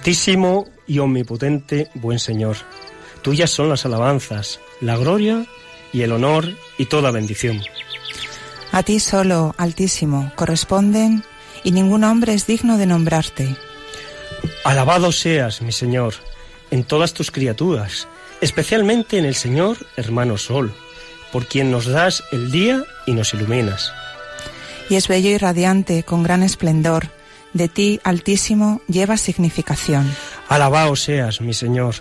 Altísimo y omnipotente buen Señor, tuyas son las alabanzas, la gloria y el honor y toda bendición. A ti solo, Altísimo, corresponden y ningún hombre es digno de nombrarte. Alabado seas, mi Señor, en todas tus criaturas, especialmente en el Señor, hermano Sol, por quien nos das el día y nos iluminas. Y es bello y radiante, con gran esplendor, de ti, Altísimo, lleva significación. Alabado seas, mi Señor,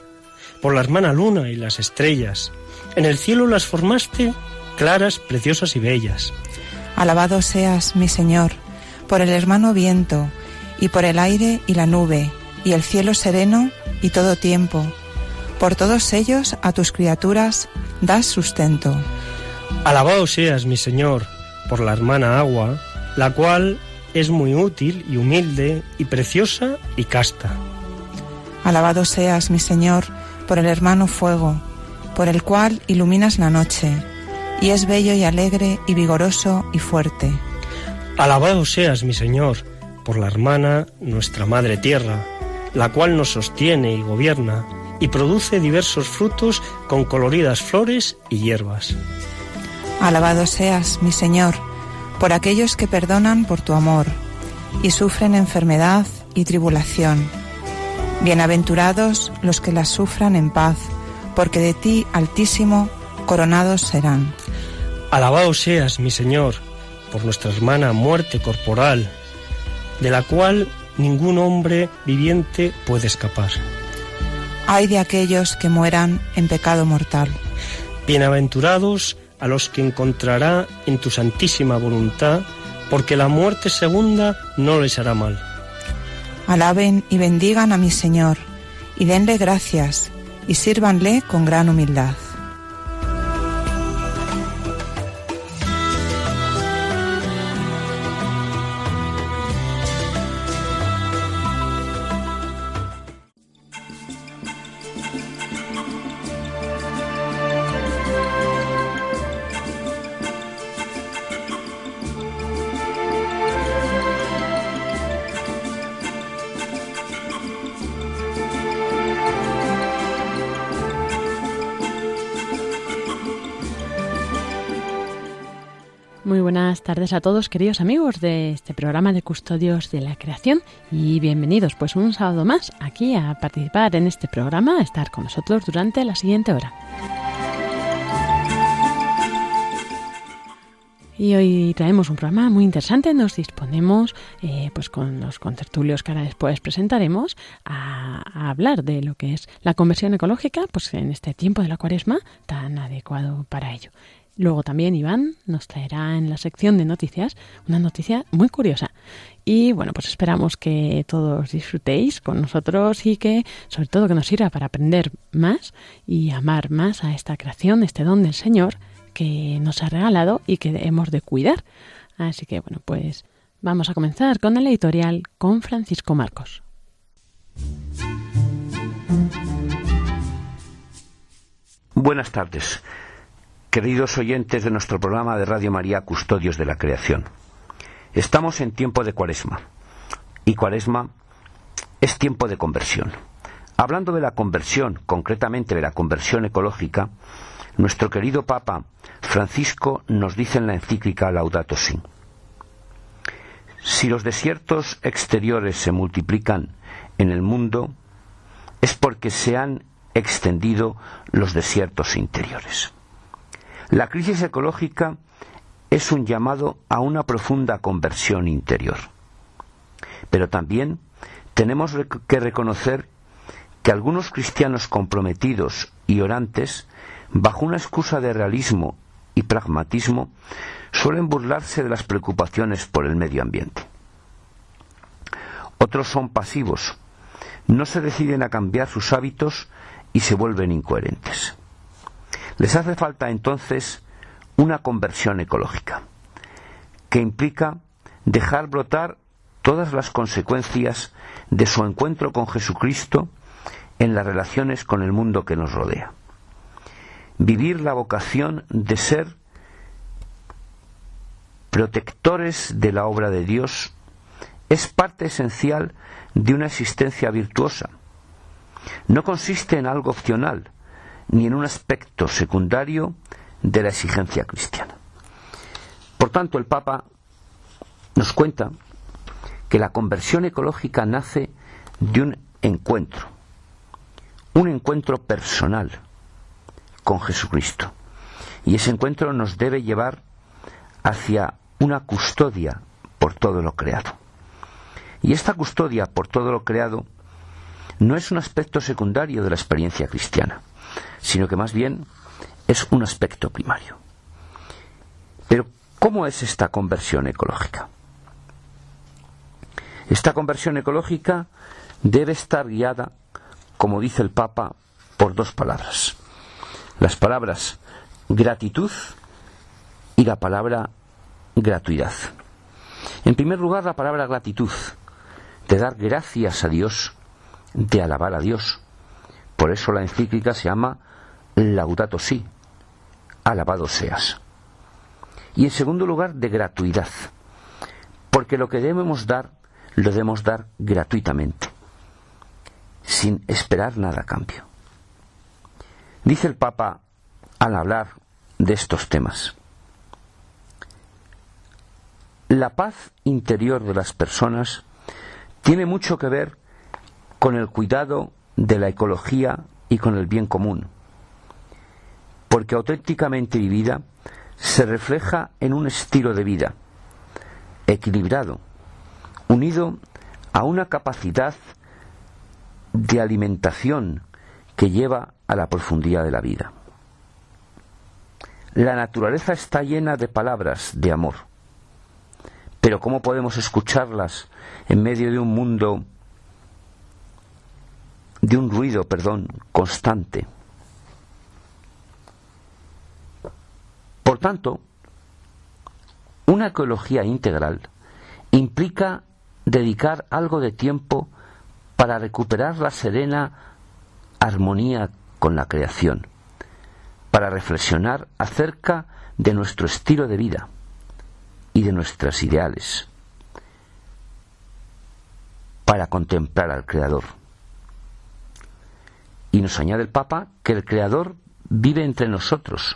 por la hermana luna y las estrellas. En el cielo las formaste claras, preciosas y bellas. Alabado seas, mi Señor, por el hermano viento, y por el aire y la nube, y el cielo sereno y todo tiempo. Por todos ellos a tus criaturas das sustento. Alabado seas, mi Señor, por la hermana agua, la cual es muy útil y humilde y preciosa y casta. Alabado seas, mi Señor, por el hermano fuego, por el cual iluminas la noche, y es bello y alegre y vigoroso y fuerte. Alabado seas, mi Señor, por la hermana, nuestra Madre Tierra, la cual nos sostiene y gobierna, y produce diversos frutos con coloridas flores y hierbas. Alabado seas, mi Señor, por aquellos que perdonan por tu amor y sufren enfermedad y tribulación. Bienaventurados los que las sufran en paz, porque de ti, Altísimo, coronados serán. Alabado seas, mi Señor, por nuestra hermana muerte corporal, de la cual ningún hombre viviente puede escapar. Ay de aquellos que mueran en pecado mortal. Bienaventurados a los que encontrará en tu santísima voluntad, porque la muerte segunda no les hará mal. Alaben y bendigan a mi Señor, y denle gracias, y sírvanle con gran humildad. Buenas tardes a todos, queridos amigos de este programa de Custodios de la Creación y bienvenidos pues un sábado más aquí a participar en este programa, a estar con nosotros durante la siguiente hora. Y hoy traemos un programa muy interesante. Nos disponemos, eh, pues con los contertulios que ahora después presentaremos, a, a, hablar de lo que es la conversión ecológica, pues en este tiempo de la cuaresma tan adecuado para ello. Luego también Iván nos traerá en la sección de noticias una noticia muy curiosa. Y bueno, pues esperamos que todos disfrutéis con nosotros y que sobre todo que nos sirva para aprender más y amar más a esta creación, este don del Señor que nos ha regalado y que hemos de cuidar. Así que bueno, pues vamos a comenzar con el editorial con Francisco Marcos. Buenas tardes. Queridos oyentes de nuestro programa de Radio María Custodios de la Creación, estamos en tiempo de cuaresma y cuaresma es tiempo de conversión. Hablando de la conversión, concretamente de la conversión ecológica, nuestro querido Papa Francisco nos dice en la encíclica Laudato Si. Si los desiertos exteriores se multiplican en el mundo, es porque se han extendido los desiertos interiores. La crisis ecológica es un llamado a una profunda conversión interior. Pero también tenemos que reconocer que algunos cristianos comprometidos y orantes, bajo una excusa de realismo y pragmatismo, suelen burlarse de las preocupaciones por el medio ambiente. Otros son pasivos, no se deciden a cambiar sus hábitos y se vuelven incoherentes. Les hace falta entonces una conversión ecológica, que implica dejar brotar todas las consecuencias de su encuentro con Jesucristo en las relaciones con el mundo que nos rodea. Vivir la vocación de ser protectores de la obra de Dios es parte esencial de una existencia virtuosa. No consiste en algo opcional, ni en un aspecto secundario de la exigencia cristiana. Por tanto, el Papa nos cuenta que la conversión ecológica nace de un encuentro, un encuentro personal con Jesucristo. Y ese encuentro nos debe llevar hacia una custodia por todo lo creado. Y esta custodia por todo lo creado no es un aspecto secundario de la experiencia cristiana, sino que más bien es un aspecto primario. Pero, ¿cómo es esta conversión ecológica? Esta conversión ecológica debe estar guiada, como dice el Papa, por dos palabras. Las palabras gratitud y la palabra gratuidad. En primer lugar, la palabra gratitud, de dar gracias a Dios, de alabar a Dios. Por eso la encíclica se llama Laudato Si, alabado seas. Y en segundo lugar, de gratuidad, porque lo que debemos dar, lo debemos dar gratuitamente, sin esperar nada a cambio. Dice el Papa al hablar de estos temas, la paz interior de las personas tiene mucho que ver con el cuidado de la ecología y con el bien común, porque auténticamente vivida se refleja en un estilo de vida equilibrado, unido a una capacidad de alimentación que lleva a la profundidad de la vida. La naturaleza está llena de palabras de amor pero ¿cómo podemos escucharlas en medio de un mundo, de un ruido, perdón, constante? Por tanto, una ecología integral implica dedicar algo de tiempo para recuperar la serena armonía con la creación, para reflexionar acerca de nuestro estilo de vida y de nuestras ideales para contemplar al Creador. Y nos añade el Papa que el Creador vive entre nosotros,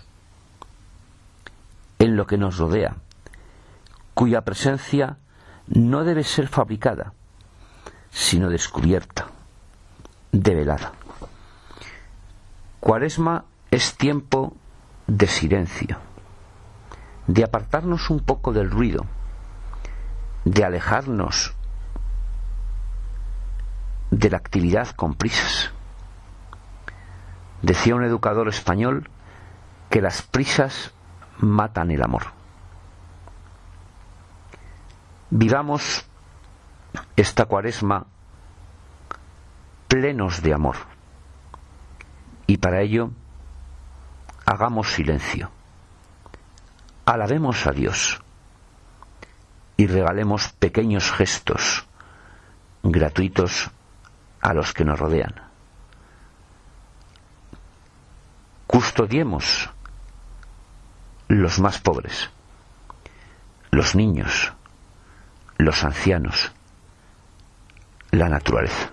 en lo que nos rodea, cuya presencia no debe ser fabricada, sino descubierta, develada. Cuaresma es tiempo de silencio de apartarnos un poco del ruido, de alejarnos de la actividad con prisas. Decía un educador español que las prisas matan el amor. Vivamos esta cuaresma plenos de amor y para ello hagamos silencio alabemos a Dios y regalemos pequeños gestos gratuitos a los que nos rodean. Custodiemos los más pobres, los niños, los ancianos, la naturaleza.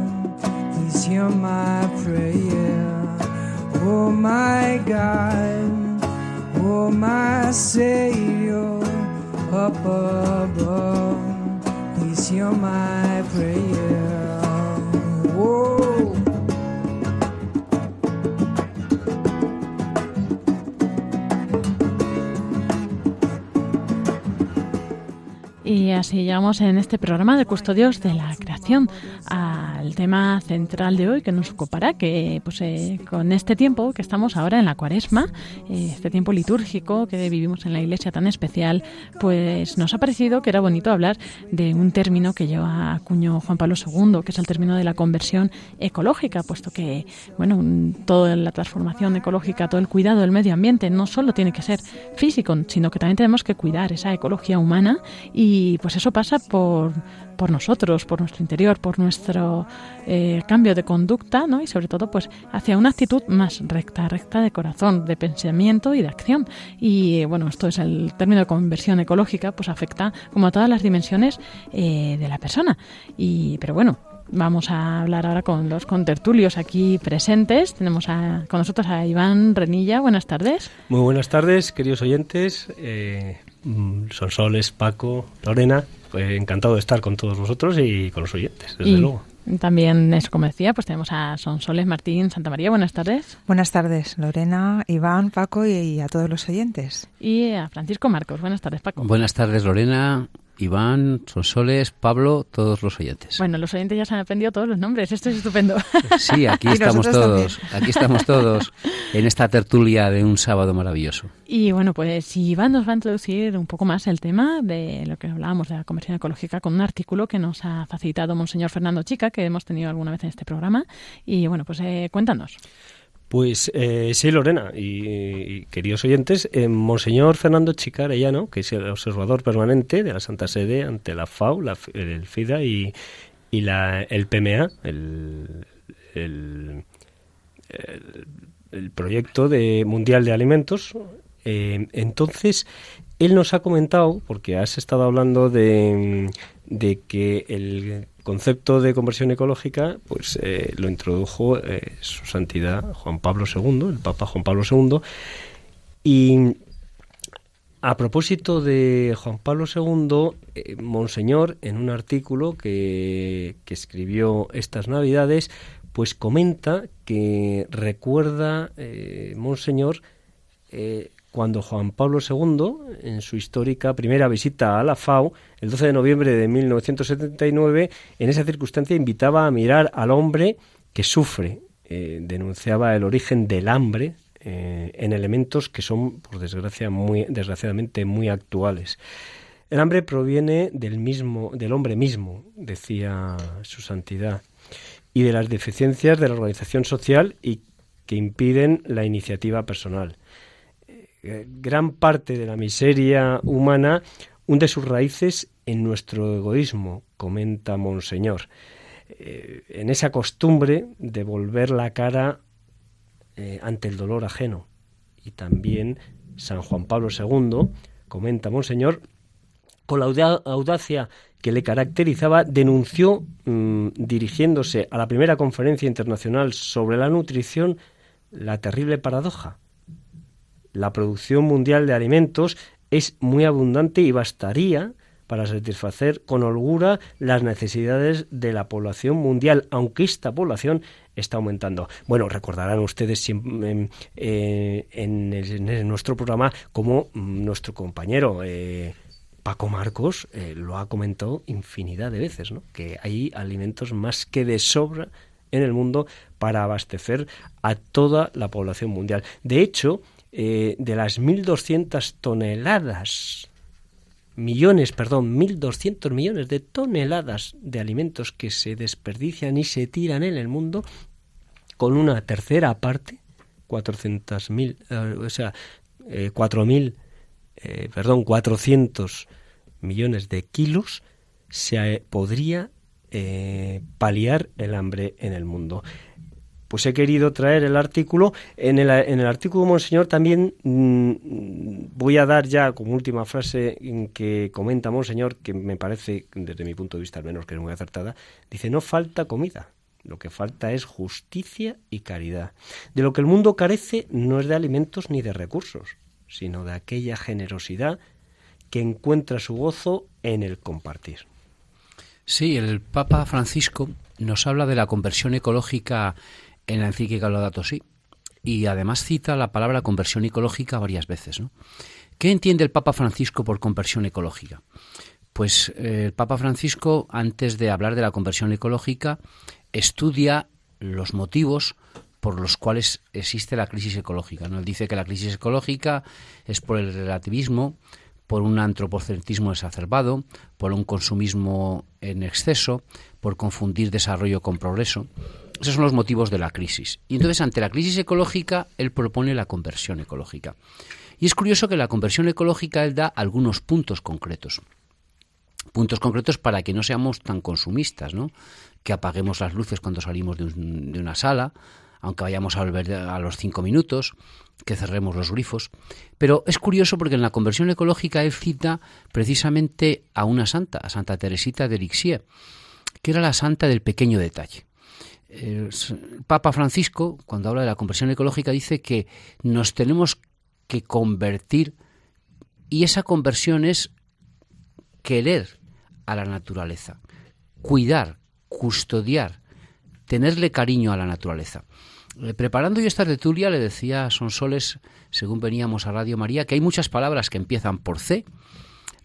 My prayer. Oh my God, oh my Savior, my prayer. Y así llegamos en este programa de Custodios de la Creación al tema central de hoy que nos ocupará, que pues eh, con este tiempo que estamos ahora en la cuaresma, eh, este tiempo litúrgico que vivimos en la iglesia tan especial, pues nos ha parecido que era bonito hablar de un término que lleva a cuño Juan Pablo II, que es el término de la conversión ecológica, puesto que, bueno, toda la transformación ecológica, todo el cuidado del medio ambiente no solo tiene que ser físico, sino que también tenemos que cuidar esa ecología humana y pues eso pasa por, por nosotros, por nuestro interior, por nuestro eh, cambio de conducta, ¿no? Y sobre todo, pues hacia una actitud más recta, recta de corazón, de pensamiento y de acción. Y bueno, esto es el término de conversión ecológica, pues afecta como a todas las dimensiones eh, de la persona. Y, pero bueno, Vamos a hablar ahora con los contertulios aquí presentes. Tenemos a, con nosotros a Iván Renilla. Buenas tardes. Muy buenas tardes, queridos oyentes. Eh, Mm, Sonsoles, Paco, Lorena, pues encantado de estar con todos vosotros y con los oyentes, desde luego. También, eso como decía, pues tenemos a Sonsoles Martín Santa María. Buenas tardes. Buenas tardes, Lorena, Iván, Paco y a todos los oyentes. Y a Francisco Marcos. Buenas tardes, Paco. Buenas tardes, Lorena. Iván, Sonsoles, Pablo, todos los oyentes. Bueno, los oyentes ya se han aprendido todos los nombres, esto es estupendo. Sí, aquí estamos todos, aquí estamos todos en esta tertulia de un sábado maravilloso. Y bueno, pues Iván nos va a introducir un poco más el tema de lo que hablábamos de la conversión ecológica con un artículo que nos ha facilitado Monseñor Fernando Chica, que hemos tenido alguna vez en este programa. Y bueno, pues eh, cuéntanos. Pues eh, sí, Lorena y, queridos oyentes, eh, Monseñor Fernando Chica Arellano, que es el observador permanente de la Santa Sede ante la FAO, la, el FIDA y, y la, el PMA, el, el, proyecto de mundial de alimentos. Eh, entonces, él nos ha comentado, porque has estado hablando de, de que el concepto de conversión ecológica pues eh, lo introdujo eh, su santidad Juan Pablo II, el Papa Juan Pablo II. Y a propósito de Juan Pablo II, eh, Monseñor, en un artículo que, que, escribió estas Navidades, pues comenta que recuerda, Monseñor, cuando Juan Pablo II, en su histórica primera visita a la FAO, el 12 de noviembre de 1979, en esa circunstancia invitaba a mirar al hombre que sufre, eh, denunciaba el origen del hambre eh, en elementos que son, por desgracia, muy, desgraciadamente muy actuales. El hambre proviene del mismo, del hombre mismo, decía su santidad, y de las deficiencias de la organización social y que impiden la iniciativa personal. Eh, gran parte de la miseria humana hunde sus raíces en nuestro egoísmo, comenta Monseñor, eh, en esa costumbre de volver la cara eh, ante el dolor ajeno. Y también San Juan Pablo II, comenta Monseñor, con la audacia que le caracterizaba, denunció, mm, dirigiéndose a la primera conferencia internacional sobre la nutrición, la terrible paradoja la producción mundial de alimentos es muy abundante y bastaría para satisfacer con holgura las necesidades de la población mundial, aunque esta población está aumentando. Bueno, recordarán ustedes en, eh, en, nuestro programa como nuestro compañero eh, Paco Marcos eh, lo ha comentado infinidad de veces, que hay alimentos más que de sobra en el mundo para abastecer a toda la población mundial. De hecho, eh, de las 1.200 toneladas, millones, perdón, 1.200 millones de toneladas de alimentos que se desperdician y se tiran en el mundo, con una tercera parte, 400.000, eh, o sea, eh, 4.000, eh, perdón, 400 millones de kilos, se eh, podría paliar el hambre en el mundo pues he querido traer el artículo. En el, en el artículo, Monseñor, también mmm, voy a dar ya como última frase en que comenta Monseñor, que me parece, desde mi punto de vista al menos, que es muy acertada. Dice, no falta comida. Lo que falta es justicia y caridad. De lo que el mundo carece no es de alimentos ni de recursos, sino de aquella generosidad que encuentra su gozo en el compartir. Sí, el Papa Francisco nos habla de la conversión ecológica en la encíclica Laudato Si. Y además cita la palabra conversión ecológica varias veces. ¿no? ¿Qué entiende el Papa Francisco por conversión ecológica? Pues eh, el Papa Francisco, antes de hablar de la conversión ecológica, estudia los motivos por los cuales existe la crisis ecológica. ¿no? Él dice que la crisis ecológica es por el relativismo, por un antropocentrismo exacerbado, por un consumismo en exceso, por confundir desarrollo con progreso. Esos son los motivos de la crisis. Y entonces, ante la crisis ecológica, él propone la conversión ecológica. Y es curioso que la conversión ecológica él da algunos puntos concretos. Puntos concretos para que no seamos tan consumistas, ¿no? Que apaguemos las luces cuando salimos de, un, de una sala, aunque vayamos a volver a los cinco minutos, que cerremos los grifos. Pero es curioso porque en la conversión ecológica él cita precisamente a una santa, a Santa Teresita de Lisieux, que era la santa del pequeño detalle el Papa Francisco, cuando habla de la conversión ecológica, dice que nos tenemos que convertir y esa conversión es querer a la naturaleza, cuidar, custodiar, tenerle cariño a la naturaleza. Eh, preparando yo esta tertulia le decía a Sonsoles, según veníamos a Radio María, que hay muchas palabras que empiezan por C,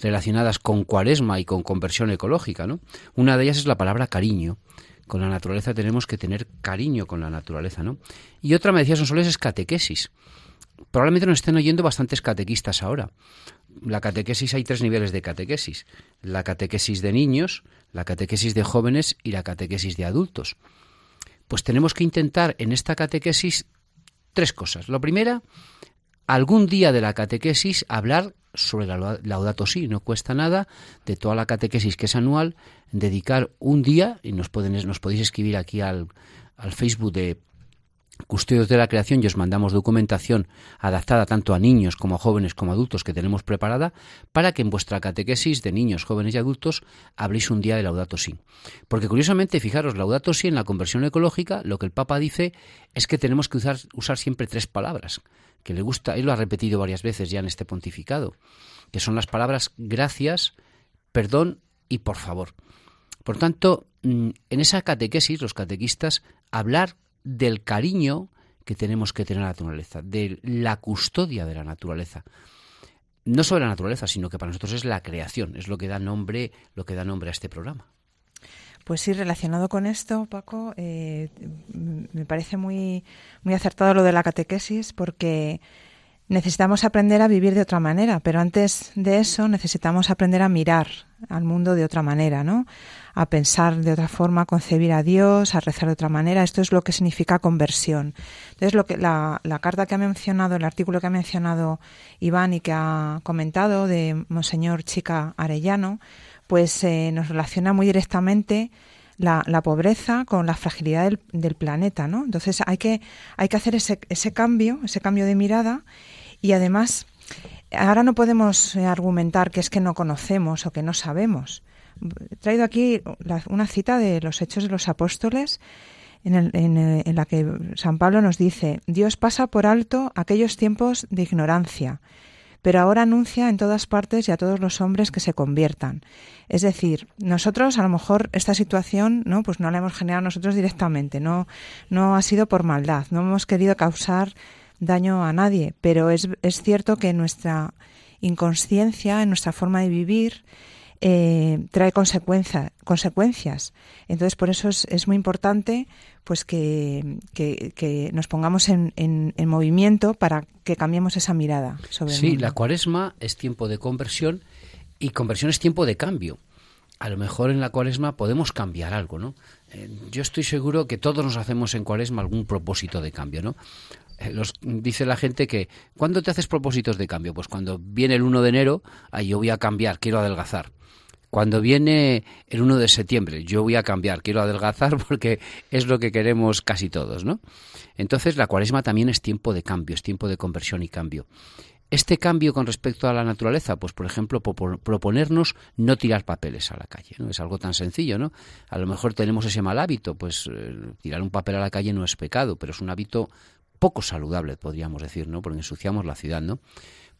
relacionadas con cuaresma y con conversión ecológica. ¿no? Una de ellas es la palabra cariño con la naturaleza tenemos que tener cariño con la naturaleza, ¿no? Y otra, me decía Sonsoles, es catequesis. Probablemente nos estén oyendo bastantes catequistas ahora. La catequesis hay tres niveles de catequesis. La catequesis de niños, la catequesis de jóvenes y la catequesis de adultos. Pues tenemos que intentar en esta catequesis tres cosas. Lo primera, algún día de la catequesis hablar sobre la Laudato Si, no cuesta nada, de toda la catequesis que es anual, dedicar un día, y nos, pueden, nos podéis escribir aquí al, al Facebook de Custodios de la Creación y os mandamos documentación adaptada tanto a niños como a jóvenes como a adultos que tenemos preparada para que en vuestra catequesis de niños, jóvenes y adultos habléis un día de Laudato Si. Porque curiosamente, fijaros, Laudato Si en la conversión ecológica lo que el Papa dice es que tenemos que usar, usar siempre tres palabras, que le gusta, él lo ha repetido varias veces ya en este pontificado, que son las palabras gracias, perdón y por favor. Por tanto, mm, en esa catequesis, los catequistas, hablar del cariño que tenemos que tener a la naturaleza, de la custodia de la naturaleza. No sobre la naturaleza, sino que para nosotros es la creación, es lo que da nombre, lo que da nombre a este programa. Pues sí, relacionado con esto, Paco, eh, me parece muy, muy acertado lo de la catequesis, porque necesitamos aprender a vivir de otra manera, pero antes de eso necesitamos aprender a mirar al mundo de otra manera, ¿no? A pensar de otra forma, a concebir a Dios, a rezar de otra manera. Esto es lo que significa conversión. Entonces, lo que la, la carta que ha mencionado, el artículo que ha mencionado Iván y que ha comentado de Monseñor Chica Arellano, pues eh, nos relaciona muy directamente la, pobreza con la fragilidad del, planeta, ¿no? Entonces hay que, hay que hacer ese, cambio, ese cambio de mirada y además, ahora no podemos argumentar que es que no conocemos o que no sabemos. He traído aquí una cita de los Hechos de los Apóstoles en, el, en, en, la que San Pablo nos dice, Dios pasa por alto aquellos tiempos de ignorancia, pero ahora anuncia en todas partes y a todos los hombres que se conviertan. Es decir, nosotros a lo mejor esta situación no pues no la hemos generado nosotros directamente, no no ha sido por maldad, no hemos querido causar daño a nadie, pero es, es cierto que nuestra inconsciencia, en nuestra forma de vivir, eh, trae consecuencia, consecuencias. Entonces, por eso es, es muy importante pues que, que, que nos pongamos en, en, en, movimiento para que cambiemos esa mirada sobre Sí, el mundo. la cuaresma es tiempo de conversión y conversión es tiempo de cambio. a lo mejor en la cuaresma podemos cambiar algo, ¿no? Eh, yo estoy seguro que todos nos hacemos en cuaresma algún propósito de cambio, ¿no? Eh, los, dice la gente que, ¿cuándo te haces propósitos de cambio? Pues cuando viene el 1 de enero, ahí yo voy a cambiar, quiero adelgazar. Cuando viene el 1 de septiembre, yo voy a cambiar, quiero adelgazar porque es lo que queremos casi todos, ¿no? Entonces la cuaresma también es tiempo de cambio, es tiempo de conversión y cambio. Este cambio con respecto a la naturaleza, pues por ejemplo, proponernos no tirar papeles a la calle, ¿no? Es algo tan sencillo, ¿no? A lo mejor tenemos ese mal hábito, pues eh, tirar un papel a la calle no es pecado, pero es un hábito poco saludable, podríamos decir, ¿no? Porque ensuciamos la ciudad, ¿no?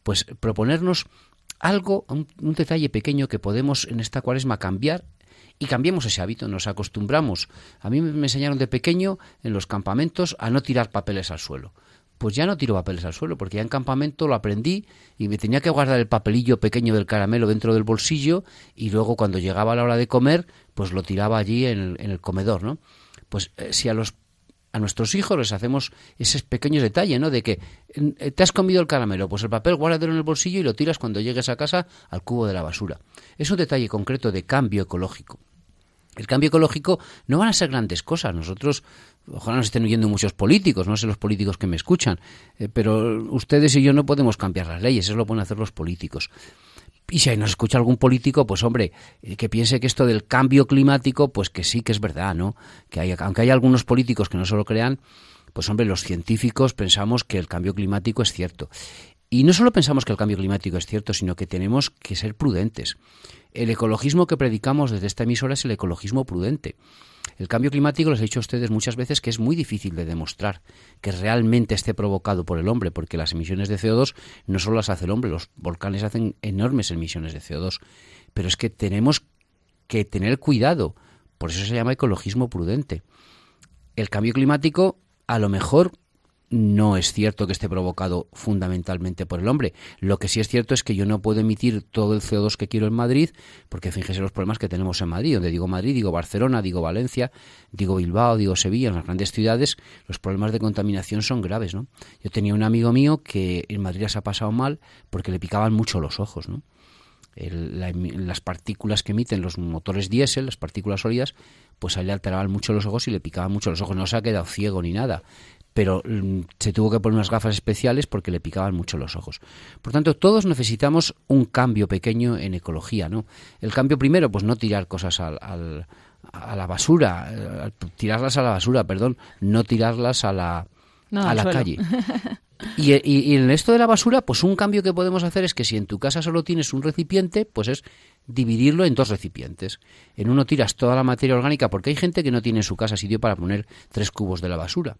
Pues proponernos algo, un, detalle pequeño que podemos en esta cuaresma cambiar y cambiemos ese hábito, nos acostumbramos. A mí me enseñaron de pequeño en los campamentos a no tirar papeles al suelo. Pues ya no tiro papeles al suelo, porque ya en campamento lo aprendí y me tenía que guardar el papelillo pequeño del caramelo dentro del bolsillo y luego cuando llegaba la hora de comer, pues lo tiraba allí en el, comedor, ¿no? Pues eh, si a los a nuestros hijos les hacemos esos pequeños detalles, ¿no? De que eh, te has comido el caramelo, pues el papel guárdalo en el bolsillo y lo tiras cuando llegues a casa al cubo de la basura. Es un detalle concreto de cambio ecológico. El cambio ecológico no van a ser grandes cosas. Nosotros, ojalá nos estén oyendo muchos políticos, no sé los políticos que me escuchan, eh, pero ustedes y yo no podemos cambiar las leyes, eso lo pueden hacer los políticos. Y si nos escucha algún político, pues hombre, eh, que piense que esto del cambio climático, pues que sí que es verdad, ¿no? Que hay, aunque hay algunos políticos que no se lo crean, pues hombre, los científicos pensamos que el cambio climático es cierto. Y no solo pensamos que el cambio climático es cierto, sino que tenemos que ser prudentes. El ecologismo que predicamos desde esta emisora es el ecologismo prudente. El cambio climático, les he dicho a ustedes muchas veces que es muy difícil de demostrar que realmente esté provocado por el hombre, porque las emisiones de CO2 no solo las hace el hombre, los volcanes hacen enormes emisiones de CO2. Pero es que tenemos que tener cuidado, por eso se llama ecologismo prudente. El cambio climático a lo mejor no es cierto que esté provocado fundamentalmente por el hombre. Lo que sí es cierto es que yo no puedo emitir todo el CO2 que quiero en Madrid, porque fíjese los problemas que tenemos en Madrid. Donde digo Madrid, digo Barcelona, digo Valencia, digo Bilbao, digo Sevilla, en las grandes ciudades, los problemas de contaminación son graves, ¿no? Yo tenía un amigo mío que en Madrid se ha pasado mal porque le picaban mucho los ojos, ¿no? las partículas que emiten los motores diésel, las partículas sólidas, pues a él le alteraban mucho los ojos y le picaban mucho los ojos. No se ha quedado ciego ni nada pero mm, se tuvo que poner unas gafas especiales porque le picaban mucho los ojos. Por tanto, todos necesitamos un cambio pequeño en ecología, ¿no? El cambio primero, pues no tirar cosas al, a la basura, eh, tirarlas a la basura, perdón, no tirarlas a la, a la calle. Y, y, en esto de la basura, pues un cambio que podemos hacer es que si en tu casa solo tienes un recipiente, pues es dividirlo en dos recipientes. En uno tiras toda la materia orgánica, porque hay gente que no tiene en su casa sitio para poner tres cubos de la basura.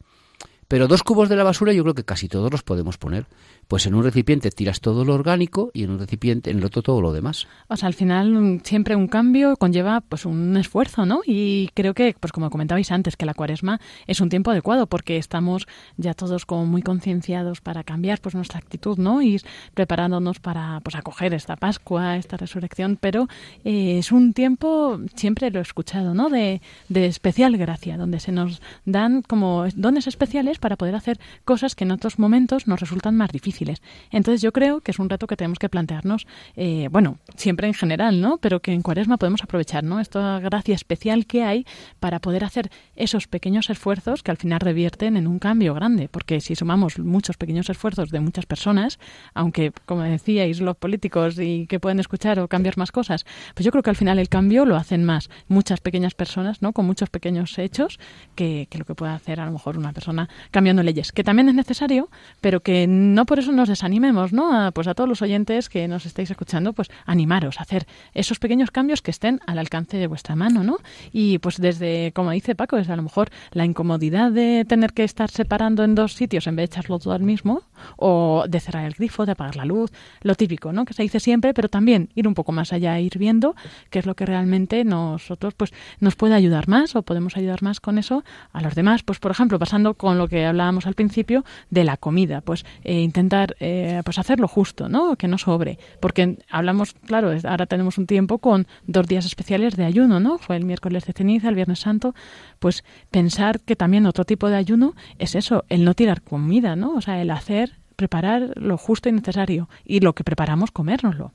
Pero dos cubos de la basura yo creo que casi todos los podemos poner. Pues en un recipiente tiras todo lo orgánico y en un recipiente, en el otro todo lo demás. O sea, al final siempre un cambio conlleva pues un esfuerzo, ¿no? Y creo que, pues como comentabais antes, que la cuaresma es un tiempo adecuado porque estamos ya todos como muy concienciados para cambiar pues nuestra actitud, ¿no? Y preparándonos para pues acoger esta Pascua, esta resurrección, pero eh, es un tiempo, siempre lo he escuchado, ¿no? De, de especial gracia, donde se nos dan como dones especiales para poder hacer cosas que en otros momentos nos resultan más difíciles entonces yo creo que es un reto que tenemos que plantearnos, eh, bueno, siempre en general, ¿no? Pero que en Cuaresma podemos aprovechar, ¿no? Esta gracia especial que hay para poder hacer esos pequeños esfuerzos que al final revierten en un cambio grande, porque si sumamos muchos pequeños esfuerzos de muchas personas, aunque como decíais los políticos y que pueden escuchar o cambiar más cosas, pues yo creo que al final el cambio lo hacen más muchas pequeñas personas, ¿no? Con muchos pequeños hechos que, que lo que puede hacer a lo mejor una persona cambiando leyes, que también es necesario, pero que no por eso nos desanimemos, ¿no? A, pues a todos los oyentes que nos estáis escuchando, pues animaros a hacer esos pequeños cambios que estén al alcance de vuestra mano, ¿no? Y pues desde, como dice Paco, es a lo mejor la incomodidad de tener que estar separando en dos sitios en vez de echarlo todo al mismo, o de cerrar el grifo, de apagar la luz, lo típico, ¿no? Que se dice siempre, pero también ir un poco más allá, ir viendo qué es lo que realmente nosotros, pues, nos puede ayudar más o podemos ayudar más con eso a los demás. Pues, por ejemplo, pasando con lo que hablábamos al principio de la comida, pues eh, intentar eh, pues hacerlo justo, ¿no? Que no sobre. Porque hablamos, claro, ahora tenemos un tiempo con dos días especiales de ayuno, ¿no? Fue el miércoles de ceniza, el viernes santo. Pues pensar que también otro tipo de ayuno es eso, el no tirar comida, ¿no? O sea, el hacer, preparar lo justo y necesario. Y lo que preparamos, comérnoslo.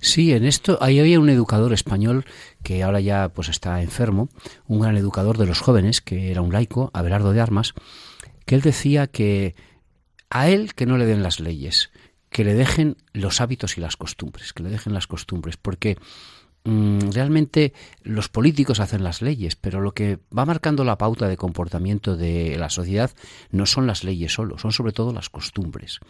Sí, en esto ahí había un educador español que ahora ya pues está enfermo, un gran educador de los jóvenes, que era un laico, Abelardo de Armas, que él decía que a él que no le den las leyes, que le dejen los hábitos y las costumbres, que le dejen las costumbres, porque mm, realmente los políticos hacen las leyes, pero lo que va marcando la pauta de comportamiento de la sociedad no son las leyes solo, son sobre todo las costumbres.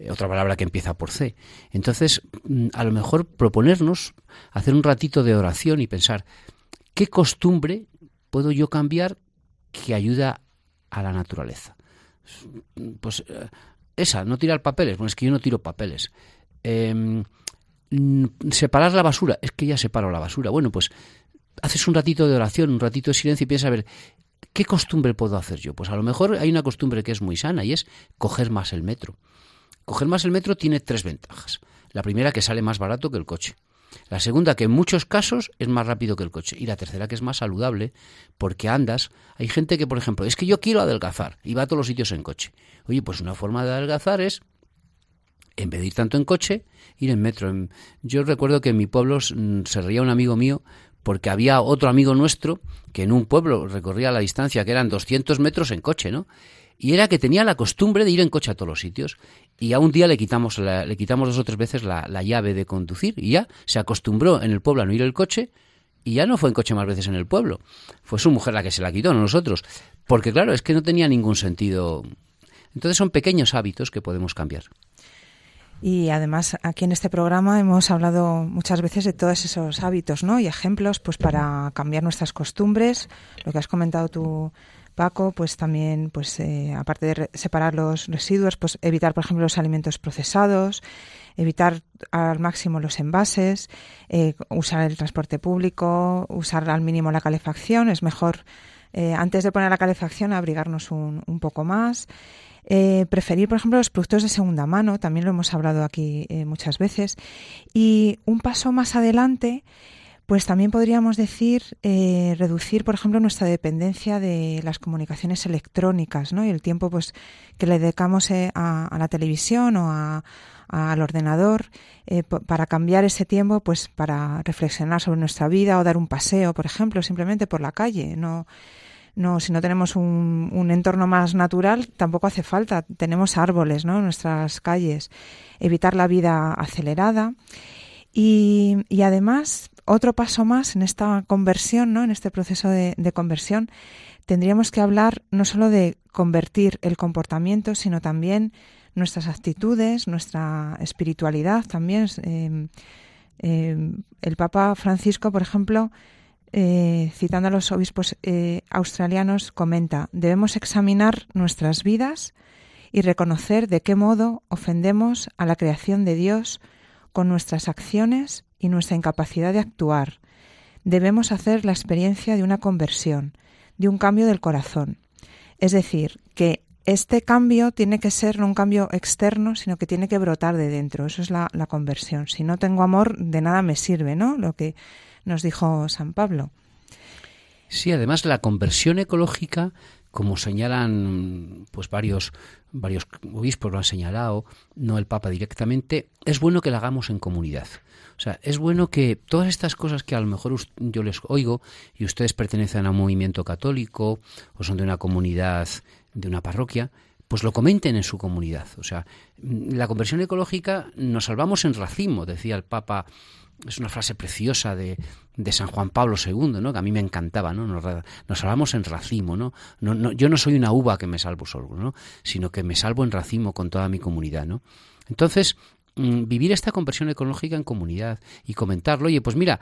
Eh, otra palabra que empieza por C. Entonces, mm, a lo mejor proponernos hacer un ratito de oración y pensar, ¿qué costumbre puedo yo cambiar que ayuda a la naturaleza? Pues eh, esa, no tirar papeles. Bueno, es que yo no tiro papeles. Em, separar la basura. Es que ya separo la basura. Bueno, pues haces un ratito de oración, un ratito de silencio y piensas a ver, ¿qué costumbre puedo hacer yo? Pues a lo mejor hay una costumbre que es muy sana y es coger más el metro. Coger más el metro tiene tres ventajas. La primera, que sale más barato que el coche. La segunda, que en muchos casos es más rápido que el coche. Y la tercera, que es más saludable, porque andas. Hay gente que, por ejemplo, es que yo quiero adelgazar y va a todos los sitios en coche. Oye, pues una forma de adelgazar es, en vez de ir tanto en coche, ir en metro. Yo recuerdo que en mi pueblo mm, se reía un amigo mío porque había otro amigo nuestro que en un pueblo recorría la distancia que eran 200 metros en coche, ¿no? Y era que tenía la costumbre de ir en coche a todos los sitios. Y a un día le quitamos, le quitamos dos o tres veces la, la, llave de conducir y ya se acostumbró en el pueblo a no ir el coche y ya no fue en coche más veces en el pueblo. Fue su mujer la que se la quitó, no nosotros. Porque claro, es que no tenía ningún sentido. Entonces son pequeños hábitos que podemos cambiar. Y además aquí en este programa hemos hablado muchas veces de todos esos hábitos, ¿no? Y ejemplos, pues para cambiar nuestras costumbres, lo que has comentado tú Paco, pues también, pues eh, aparte de separar los residuos, pues evitar, por ejemplo, los alimentos procesados, evitar al máximo los envases, eh, usar el transporte público, usar al mínimo la calefacción. Es mejor, eh, antes de poner la calefacción, abrigarnos un, un poco más. preferir, por ejemplo, los productos de segunda mano, también lo hemos hablado aquí muchas veces. Y un paso más adelante, pues también podríamos decir eh, reducir, por ejemplo, nuestra dependencia de las comunicaciones electrónicas, ¿no? Y el tiempo, pues, que le dedicamos eh, a, la televisión o al ordenador eh, para cambiar ese tiempo, pues, para reflexionar sobre nuestra vida o dar un paseo, por ejemplo, simplemente por la calle, no. No, si no tenemos un, un entorno más natural, tampoco hace falta. Tenemos árboles, ¿no? En nuestras calles. Evitar la vida acelerada. Y, y, además, otro paso más en esta conversión, ¿no? en este proceso de, conversión, tendríamos que hablar no solo de convertir el comportamiento, sino también nuestras actitudes, nuestra espiritualidad también. Em, em, el Papa Francisco, por ejemplo, eh, citando a los obispos eh, australianos, comenta, debemos examinar nuestras vidas y reconocer de qué modo ofendemos a la creación de Dios con nuestras acciones y nuestra incapacidad de actuar. Debemos hacer la experiencia de una conversión, de un cambio del corazón. Es decir, que este cambio tiene que ser no un cambio externo, sino que tiene que brotar de dentro. Eso es la, conversión. Si no tengo amor, de nada me sirve, ¿no? Lo que nos dijo San Pablo. Sí, además la conversión ecológica como señalan pues varios varios obispos lo han señalado, no el Papa directamente, es bueno que la hagamos en comunidad. O sea, es bueno que todas estas cosas que a lo mejor yo les oigo y ustedes pertenecen a un movimiento católico o son de una comunidad, de una parroquia, pues lo comenten en su comunidad. O sea, la conversión ecológica nos salvamos en racimo, decía el Papa es una frase preciosa de, San Juan Pablo II, ¿no? que a mí me encantaba, ¿no? Nos, salvamos en racimo, ¿no? No, ¿no? Yo no soy una uva que me salvo solo, ¿no? Sino que me salvo en racimo con toda mi comunidad, ¿no? Entonces, mm, vivir esta conversión ecológica en comunidad y comentarlo, oye, pues mira,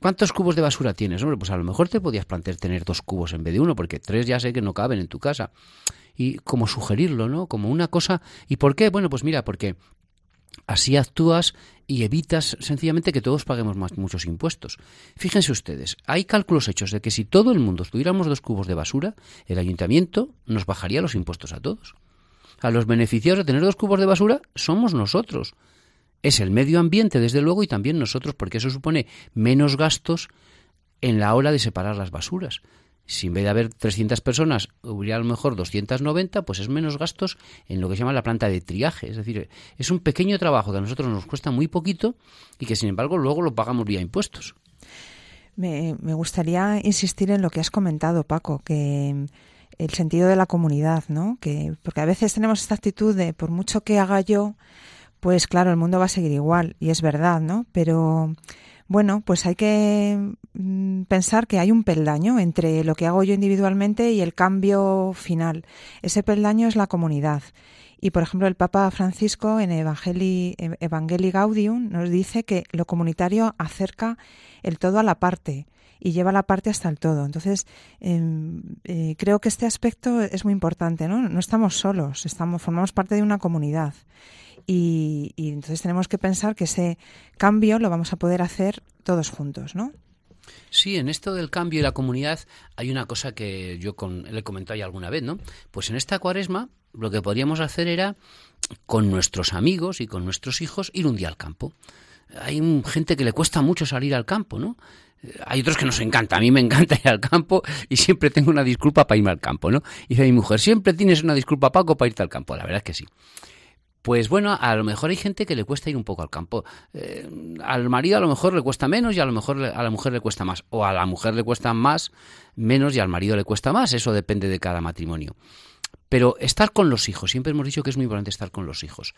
¿cuántos cubos de basura tienes? Hombre, pues a lo mejor te podías plantear tener dos cubos en vez de uno, porque tres ya sé que no caben en tu casa. Y como sugerirlo, ¿no? Como una cosa. ¿Y por qué? Bueno, pues mira, porque Así actúas y evitas sencillamente que todos paguemos más, muchos impuestos. Fíjense ustedes, hay cálculos hechos de que si todo el mundo tuviéramos dos cubos de basura, el ayuntamiento nos bajaría los impuestos a todos. A los beneficiados de tener dos cubos de basura somos nosotros. Es el medio ambiente, desde luego, y también nosotros, porque eso supone menos gastos en la hora de separar las basuras. Si en vez de haber 300 personas hubiera a lo mejor 290, pues es menos gastos en lo que se llama la planta de triaje. Es decir, es un pequeño trabajo que a nosotros nos cuesta muy poquito y que sin embargo luego lo pagamos vía impuestos. Me, me gustaría insistir en lo que has comentado, Paco, que el sentido de la comunidad, ¿no? Que, porque a veces tenemos esta actitud de por mucho que haga yo, pues claro, el mundo va a seguir igual, y es verdad, ¿no? Pero bueno, pues hay que mm, pensar que hay un peldaño entre lo que hago yo individualmente y el cambio final. Ese peldaño es la comunidad. Y, por ejemplo, el Papa Francisco en Evangelii, Evangelii Gaudium nos dice que lo comunitario acerca el todo a la parte y lleva la parte hasta el todo. Entonces, em, eh, creo que este aspecto es muy importante, ¿no? No estamos solos, estamos, formamos parte de una comunidad. Y, entonces tenemos que pensar que ese cambio lo vamos a poder hacer todos juntos, ¿no? Sí, en esto del cambio y la comunidad hay una cosa que yo con, le comenté ya alguna vez, ¿no? Pues en esta cuaresma lo que podríamos hacer era con nuestros amigos y con nuestros hijos ir un día al campo. Hay gente que le cuesta mucho salir al campo, ¿no? hay otros que nos encanta. A mí me encanta ir al campo y siempre tengo una disculpa para irme al campo, ¿no? Y dice mi mujer, siempre tienes una disculpa, Paco, para irte al campo. La verdad es que sí. Pues bueno, a lo mejor hay gente que le cuesta ir un poco al campo. Eh, al marido a lo mejor le cuesta menos y a lo mejor a la mujer le cuesta más. O a la mujer le cuesta más, menos y al marido le cuesta más. Eso depende de cada matrimonio. Pero estar con los hijos, siempre hemos dicho que es muy importante estar con los hijos.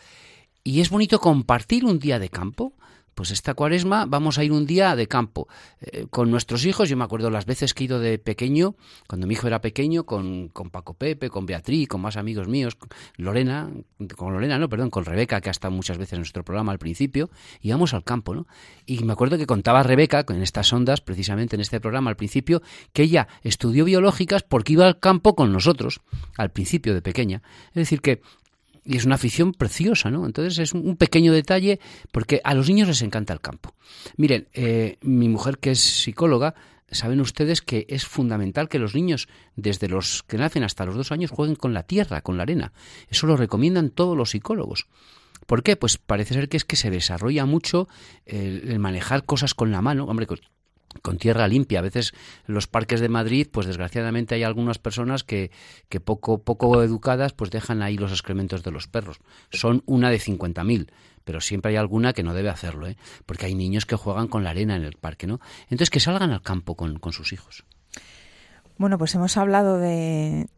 Y es bonito compartir un día de campo pues esta cuaresma vamos a ir un día de campo eh, con nuestros hijos. Yo me acuerdo las veces que he ido de pequeño, cuando mi hijo era pequeño, con, con Paco Pepe, con Beatriz, con más amigos míos, Lorena, con Lorena, no, perdón, con Rebeca, que ha estado muchas veces en nuestro programa al principio, íbamos al campo, ¿no? Y me acuerdo que contaba Rebeca, en estas ondas, precisamente en este programa al principio, que ella estudió biológicas porque iba al campo con nosotros, al principio de pequeña. Es decir, que y es una afición preciosa, ¿no? Entonces es un pequeño detalle porque a los niños les encanta el campo. Miren, eh, mi mujer que es psicóloga, saben ustedes que es fundamental que los niños, desde los que nacen hasta los dos años, jueguen con la tierra, con la arena. Eso lo recomiendan todos los psicólogos. ¿Por qué? Pues parece ser que es que se desarrolla mucho el, el manejar cosas con la mano. Hombre, con tierra limpia. A veces en los parques de Madrid, pues desgraciadamente hay algunas personas que, que poco, poco educadas, pues dejan ahí los excrementos de los perros. Son una de 50.000, pero siempre hay alguna que no debe hacerlo, ¿eh? porque hay niños que juegan con la arena en el parque, ¿no? Entonces que salgan al campo con, con sus hijos. Bueno, pues hemos hablado de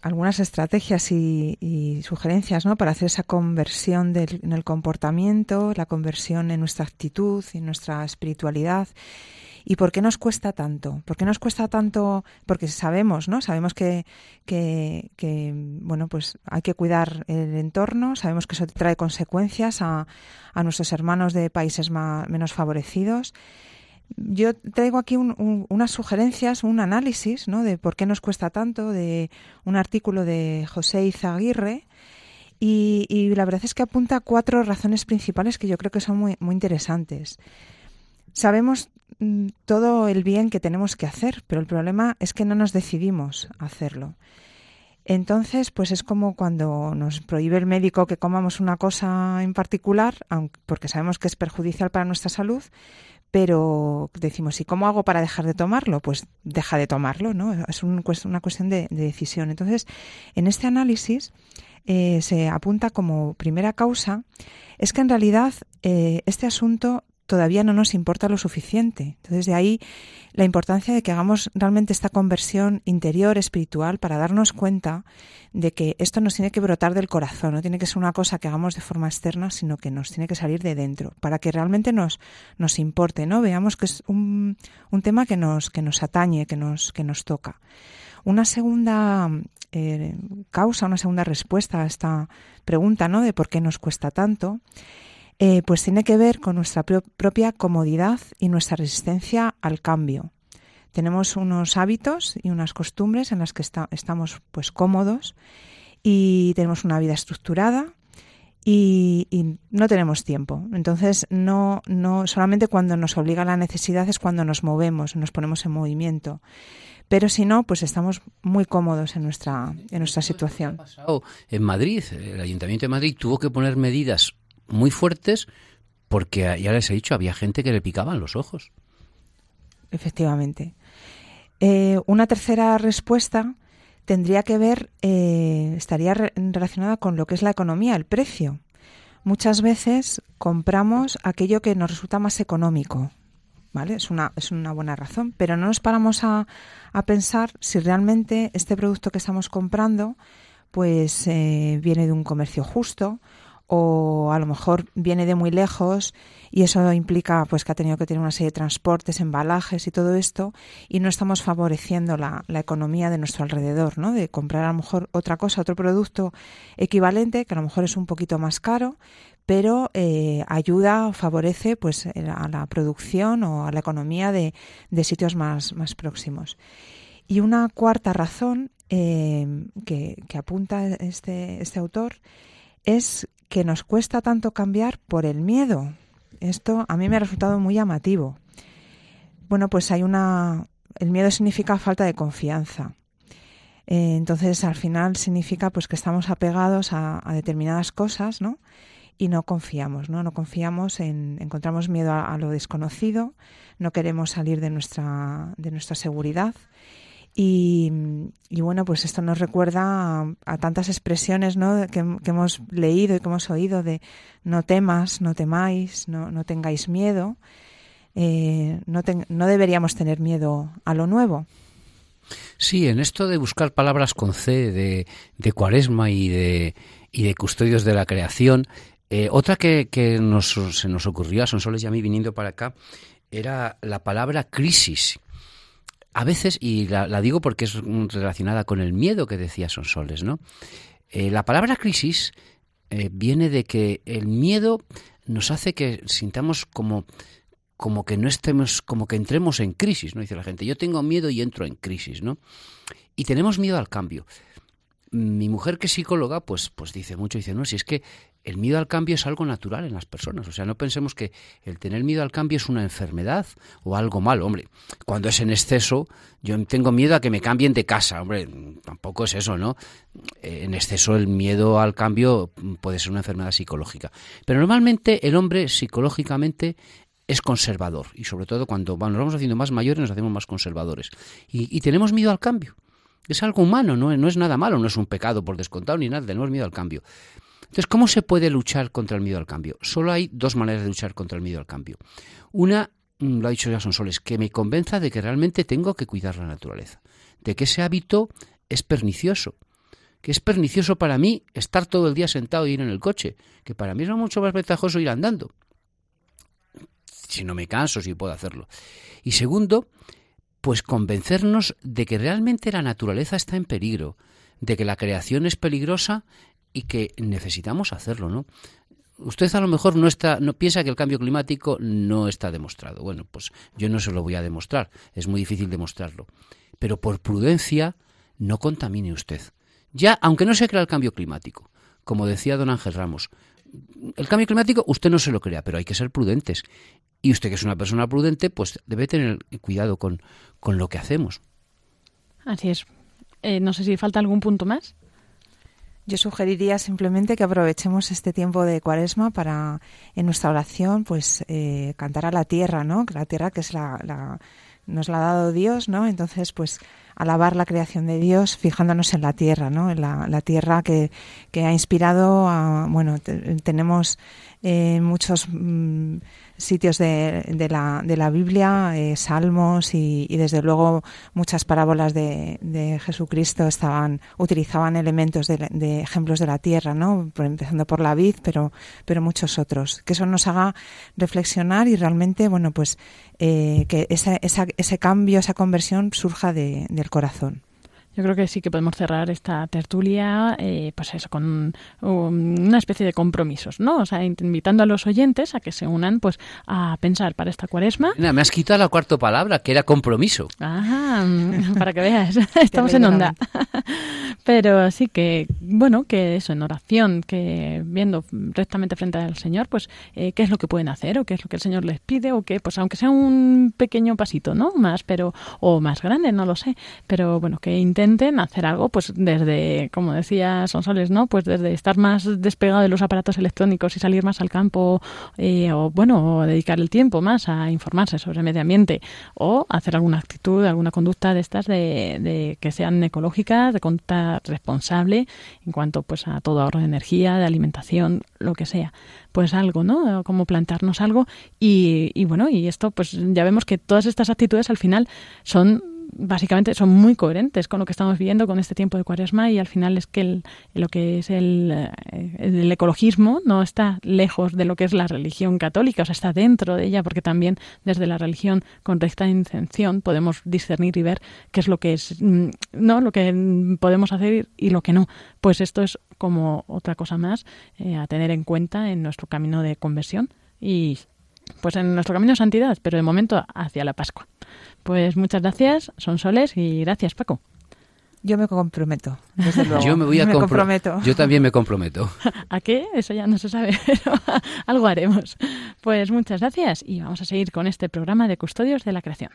algunas estrategias y, sugerencias ¿no? para hacer esa conversión en el comportamiento, la conversión en nuestra actitud, en nuestra espiritualidad. ¿Y por qué nos cuesta tanto? ¿Por qué nos cuesta tanto? Porque sabemos, ¿no? Sabemos que, que, bueno, pues hay que cuidar el entorno, sabemos que eso trae consecuencias a, a nuestros hermanos de países más, menos favorecidos yo traigo aquí unas sugerencias, un análisis ¿no? de por qué nos cuesta tanto, de un artículo de José Izaguirre, y, y, la verdad es que apunta cuatro razones principales que yo creo que son muy, interesantes. Sabemos mm, todo el bien que tenemos que hacer, pero el problema es que no nos decidimos hacerlo. Entonces, pues es como cuando nos prohíbe el médico que comamos una cosa en particular, porque sabemos que es perjudicial para nuestra salud, pero decimos, ¿y cómo hago para dejar de tomarlo? Pues deja de tomarlo, ¿no? Es una cuestión de, decisión. Entonces, en este análisis eh, se apunta como primera causa es que en realidad eh, este asunto todavía no nos importa lo suficiente. Entonces, de ahí la importancia de que hagamos realmente esta conversión interior, espiritual, para darnos cuenta de que esto nos tiene que brotar del corazón, no tiene que ser una cosa que hagamos de forma externa, sino que nos tiene que salir de dentro, para que realmente nos, nos importe, ¿no? Veamos que es un, un tema que nos, que nos atañe, que nos, que nos toca. Una segunda eh, causa, una segunda respuesta a esta pregunta, ¿no? De por qué nos cuesta tanto, eh, pues tiene que ver con nuestra propia comodidad y nuestra resistencia al cambio. Tenemos unos hábitos y unas costumbres en las que estamos pues cómodos y tenemos una vida estructurada y, no tenemos tiempo. Entonces, no, no solamente cuando nos obliga la necesidad es cuando nos movemos, nos ponemos en movimiento. Pero si no, pues estamos muy cómodos en nuestra, en nuestra situación. En Madrid, el Ayuntamiento de Madrid tuvo que poner medidas muy fuertes porque ya les he dicho, había gente que le picaban los ojos. Efectivamente. Eh, una tercera respuesta tendría que ver, eh, estaría relacionada con lo que es la economía, el precio. Muchas veces compramos aquello que nos resulta más económico, ¿vale? Es una, es una buena razón, pero no nos paramos a, a pensar si realmente este producto que estamos comprando pues eh, viene de un comercio justo o a lo mejor viene de muy lejos y eso implica pues que ha tenido que tener una serie de transportes, embalajes y todo esto y no estamos favoreciendo la, la economía de nuestro alrededor, ¿no? De comprar a lo mejor otra cosa, otro producto equivalente que a lo mejor es un poquito más caro, pero eh, ayuda, favorece pues a la producción o a la economía de, de sitios más, más próximos. Y una cuarta razón eh, que, que apunta este, este autor es que nos cuesta tanto cambiar por el miedo. Esto a mí me ha resultado muy llamativo. Bueno, pues hay una... El miedo significa falta de confianza. Eh, entonces, al final significa pues que estamos apegados a, determinadas cosas, ¿no? Y no confiamos, ¿no? No confiamos en... Encontramos miedo a, a lo desconocido, no queremos salir de nuestra, de nuestra seguridad y, bueno, pues esto nos recuerda a, tantas expresiones ¿no? que, hemos leído y que hemos oído de no temas, no temáis, no, no tengáis miedo. Eh, no, no deberíamos tener miedo a lo nuevo. Sí, en esto de buscar palabras con C, de, de cuaresma y de, y de custodios de la creación, eh, otra que, que nos, se nos ocurrió a Sonsoles y a mí viniendo para acá era la palabra crisis a veces, y la, digo porque es relacionada con el miedo que decía Sonsoles, ¿no? Eh, la palabra crisis eh, viene de que el miedo nos hace que sintamos como como que no estemos, como que entremos en crisis, ¿no? Dice la gente, yo tengo miedo y entro en crisis, ¿no? Y tenemos miedo al cambio. Mi mujer que es psicóloga, pues, pues dice mucho, dice, no, si es que el miedo al cambio es algo natural en las personas. O sea, no pensemos que el tener miedo al cambio es una enfermedad o algo malo. Hombre, cuando es en exceso, yo tengo miedo a que me cambien de casa. Hombre, tampoco es eso, ¿no? En exceso el miedo al cambio puede ser una enfermedad psicológica. Pero normalmente el hombre psicológicamente es conservador. Y sobre todo cuando nos vamos haciendo más mayores nos hacemos más conservadores. Y, y tenemos miedo al cambio. Es algo humano, ¿no? no es nada malo, no es un pecado por descontado ni nada, tenemos miedo al cambio. Entonces, ¿cómo se puede luchar contra el miedo al cambio? Solo hay dos maneras de luchar contra el miedo al cambio. Una, mm, lo ha dicho ya Sonsoles, que me convenza de que realmente tengo que cuidar la naturaleza, de que ese hábito es pernicioso, que es pernicioso para mí estar todo el día sentado y ir en el coche, que para mí es mucho más ventajoso ir andando, si no me canso, si puedo hacerlo. Y segundo, pues convencernos de que realmente la naturaleza está en peligro, de que la creación es peligrosa y que necesitamos hacerlo, ¿no? Usted a lo mejor no está, no piensa que el cambio climático no está demostrado. Bueno, pues yo no se lo voy a demostrar, es muy difícil demostrarlo. Pero por prudencia, no contamine usted. Ya, aunque no se crea el cambio climático, como decía don Ángel Ramos, el cambio climático usted no se lo crea, pero hay que ser prudentes. Y usted que es una persona prudente, pues debe tener cuidado con, con lo que hacemos. Así es. Eh, no sé si falta algún punto más. Yo sugeriría simplemente que aprovechemos este tiempo de cuaresma para en nuestra oración pues eh, cantar a la tierra, ¿no? La tierra que es la, nos la ha dado Dios, ¿no? Entonces pues alabar la creación de Dios fijándonos en la tierra, ¿no? En la, tierra que, que, ha inspirado bueno, tenemos eh, muchos mmm, sitios de, de, la, de la Biblia, eh, salmos y, desde luego muchas parábolas de, de, Jesucristo estaban utilizaban elementos de, ejemplos de la tierra, ¿no? Empezando por la vid, pero pero muchos otros. Que eso nos haga reflexionar y realmente, bueno, pues eh, que esa, esa, ese cambio, esa conversión surja de, del corazón. Yo creo que sí que podemos cerrar esta tertulia, eh, pues eso, con um, una especie de compromisos, ¿no? O sea, invitando a los oyentes a que se unan, pues, a pensar para esta cuaresma. Mira, me has quitado la cuarta palabra, que era compromiso. Ajá, para que veas, estamos en onda. Pero sí que, bueno, que eso, en oración, que viendo rectamente frente al Señor, pues, eh, qué es lo que pueden hacer, o qué es lo que el Señor les pide, o que, pues, aunque sea un pequeño pasito, ¿no? Más, pero, o más grande, no lo sé, pero bueno, que intenten hacer algo, pues desde, como decía Sonsoles, ¿no? Pues desde estar más despegado de los aparatos electrónicos y salir más al campo, eh, o bueno, o dedicar el tiempo más a informarse sobre el medio ambiente, o hacer alguna actitud, alguna conducta de estas de, de que sean ecológicas, de conducta responsable en cuanto pues a todo ahorro de energía, de alimentación, lo que sea pues algo, ¿no? Como plantarnos algo y, y bueno, y esto pues ya vemos que todas estas actitudes al final son básicamente son muy coherentes con lo que estamos viviendo con este tiempo de cuaresma y al final es que el, lo que es el, eh, el, ecologismo no está lejos de lo que es la religión católica, o sea, está dentro de ella porque también desde la religión con recta intención podemos discernir y ver qué es lo que es, mm, no, lo que podemos hacer y lo que no. Pues esto es como otra cosa más eh, a tener en cuenta en nuestro camino de conversión y pues en nuestro camino de santidad, pero de momento hacia la Pascua. Pues muchas gracias, son soles y gracias, Paco. Yo me comprometo, desde luego. Yo me voy a me compro- comprometo. Yo también me comprometo. ¿A qué? Eso ya no se sabe, pero algo haremos. Pues muchas gracias y vamos a seguir con este programa de Custodios de la Creación.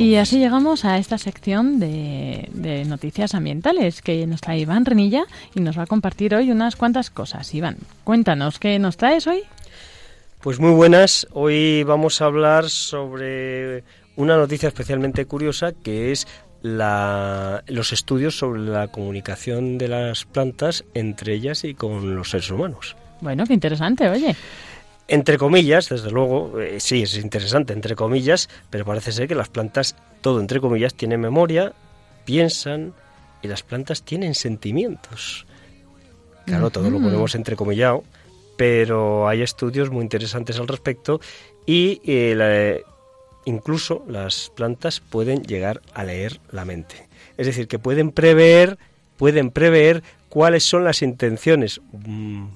Y así llegamos a esta sección de, de noticias ambientales que nos trae Iván Renilla y nos va a compartir hoy unas cuantas cosas. Iván, cuéntanos, ¿qué nos traes hoy? Pues muy buenas. Hoy vamos a hablar sobre una noticia especialmente curiosa que es la- los estudios sobre la comunicación de las plantas entre ellas y con los seres humanos. Bueno, qué interesante, oye. Entre comillas, desde luego, eh, sí, es interesante, entre comillas, pero parece ser que las plantas, todo entre comillas, tienen memoria, piensan y las plantas tienen sentimientos. Claro, todo lo ponemos entrecomillado, pero hay estudios muy interesantes al respecto y eh, la- incluso las plantas pueden llegar a leer la mente. Es decir, que pueden prever, pueden prever cuáles son las intenciones mm,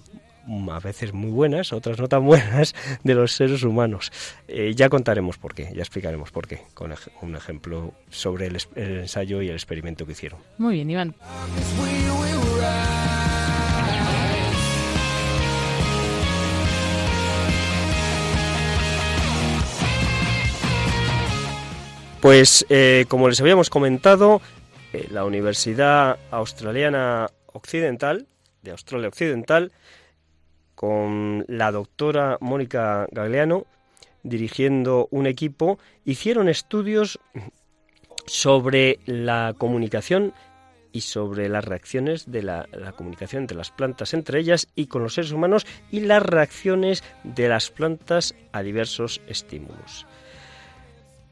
a veces muy buenas, otras no tan buenas, de los seres humanos. Eh, ya contaremos por qué, ya explicaremos por qué, con ej- un ejemplo sobre el ensayo y el experimento que hicieron. Muy bien, Iván. Pues eh, como les habíamos comentado, eh, la Universidad Australiana Occidental, de Australia Occidental, con la doctora Mónica Gagliano, dirigiendo un equipo, hicieron estudios sobre la comunicación y sobre las reacciones de la, la comunicación entre las plantas entre ellas y con los seres humanos y las reacciones de las plantas a diversos estímulos.